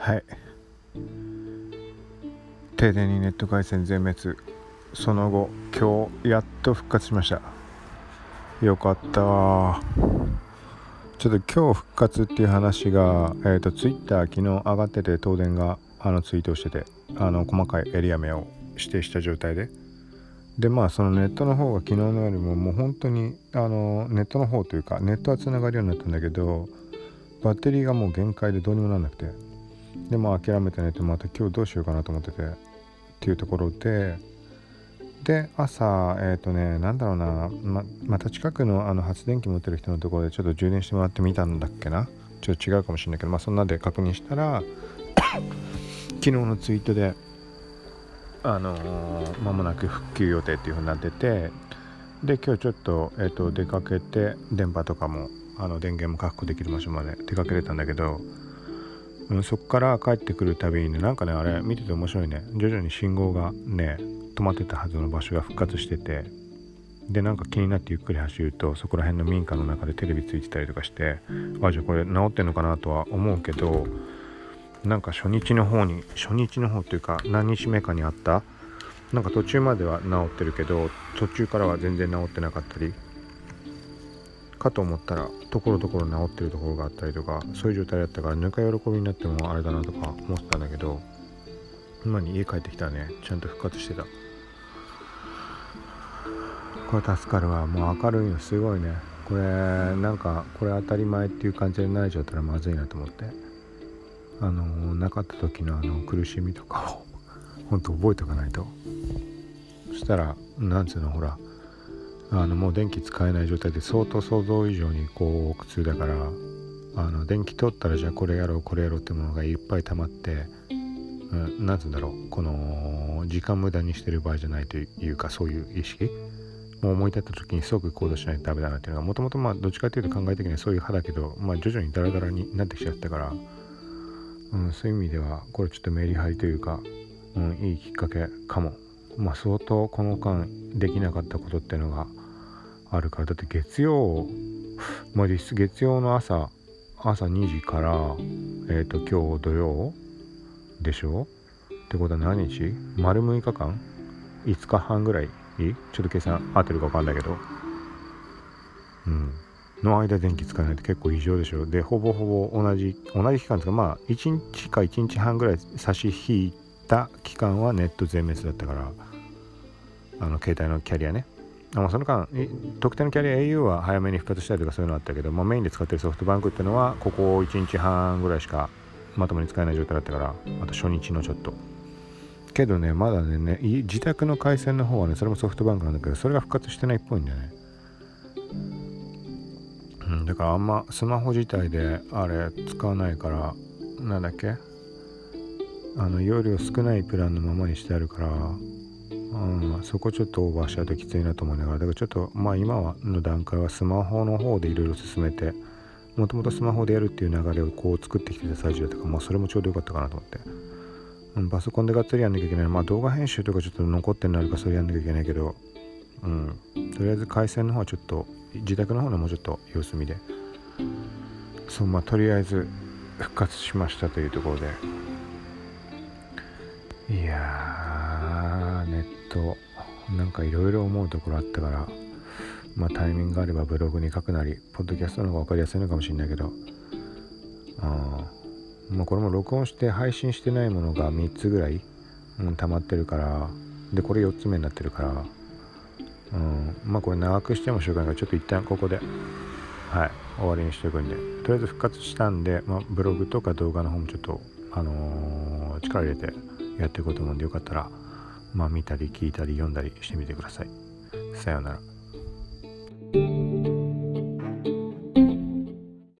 はい。停電にネット回線全滅。その後今日やっと復活しました。よかった。ちょっと今日復活っていう話が、えーと、ツイッター昨日上がってて東電があのツイートしててあの細かいエリア名を指定した状態で。でまあそのネットの方が昨日のよりももう本当にあのネットの方というかネットはつながるようになったんだけどバッテリーがもう限界でどうにもなんなくて。でまあ諦めて寝てまた今日どうしようかなと思っててっていうところでで朝えっ、ー、とねなんだろうなままた近くのあの発電機持ってる人のところでちょっと充電してもらってみたんだっけな？ちょっと違うかもしれないけどまあそんなんで確認したら 昨日のツイートであのー、間もなく復旧予定っていう風になっててで今日ちょっと,、えーと、出かけて電波とかもあの電源も確保できる場所まで出かけれたんだけど、うん、そこから帰ってくるたびにねなんかねあれ見てて面白いね。徐々に信号がね止まってたはずの場所が復活してて。でなんか気になってゆっくり走るとそこら辺の民家の中でテレビついてたりとかしてあじゃあこれ治ってんのかなとは思うけどなんか初日の方に初日の方というか何日目かにあった？なんか途中までは治ってるけど途中からは全然治ってなかったりかと思ったらところどころ治ってるところがあったりとかそういう状態だったからぬか喜びになってもあれだなとか思ってたんだけど今に家帰ってきたらねちゃんと復活してた。これ助かるわ。もう明るいのすごいね。これなんかこれ当たり前っていう感じになれちゃったらまずいなと思って。あのなかった時のあの苦しみとかを本当覚えておかないと。そしたらなんつうのほらあのもう電気使えない状態で相当想像以上にこう苦痛だからあの電気取ったらじゃあこれやろうこれやろうってものがいっぱい溜まって、うん、なんつうんだろうこの時間無駄にしてる場合じゃないというかそういう意識？もう思い立った時に即行動しないとダメだなっていうのがもともとまあどっちかっていうと考え的にはそういう派だけど、まあ、徐々にダラダラになってきちゃったからうん、そういう意味ではこれちょっとメリハリというか、うん、いいきっかけかも。まあ相当この間できなかったことっていうのがあるからだって月曜まあ実質月曜の朝朝2時からえっ、ー、と今日土曜でしょ？ってことは何日？丸6日間？5日半ぐらい？ちょっと計算合ってるか分かんないけど。うん。の間電気使わないと結構異常でしょ？でほぼほぼ同じ同じ期間ですかまあ1日か1日半ぐらい差し引いた期間はネット全滅だったからあの携帯のキャリアね。あその間特定のキャリア au は早めに復活したりとかそういうのあったけど、まあ、メインで使ってるソフトバンクっていうのはここ1日半ぐらいしかまともに使えない状態だったからあと初日のちょっと。けどねまだね自宅の回線の方はねそれもソフトバンクなんだけどそれが復活してないっぽいんだよね。うん、だからあんまスマホ自体であれ使わないからなんだっけ？あの容量少ないプランのままにしてあるから、うん、そこちょっとオーバーしちゃうときついなと思いながらだからちょっとまあ今の段階はスマホの方でいろいろ進めてもともとスマホでやるっていう流れをこう作ってきてた最中だったからまあそれもちょうどよかったかなと思って、うん、パソコンでがっつりやんなきゃいけない。まあ動画編集とかちょっと残ってなるかそれやんなきゃいけないけどうんとりあえず回線の方はちょっと自宅の方のもうちょっと様子見で。そうまあとりあえず復活しましたというところで。いやーネットなんかいろいろ思うところあったからまあタイミングがあればブログに書くなりポッドキャストの方が分かりやすいのかもしれないけどあまあこれも録音して配信してないものが3つぐらい、うん、溜まってるからでこれ4つ目になってるからうん、まあこれ長くしてもしょうがないからちょっと一旦ここではい終わりにしておくんでとりあえず復活したんで、まあ、ブログとか動画の方もちょっとあのー、力入れてやっていこうと思うんでよかったらまあ見たり聞いたり読んだりしてみてください。さようなら。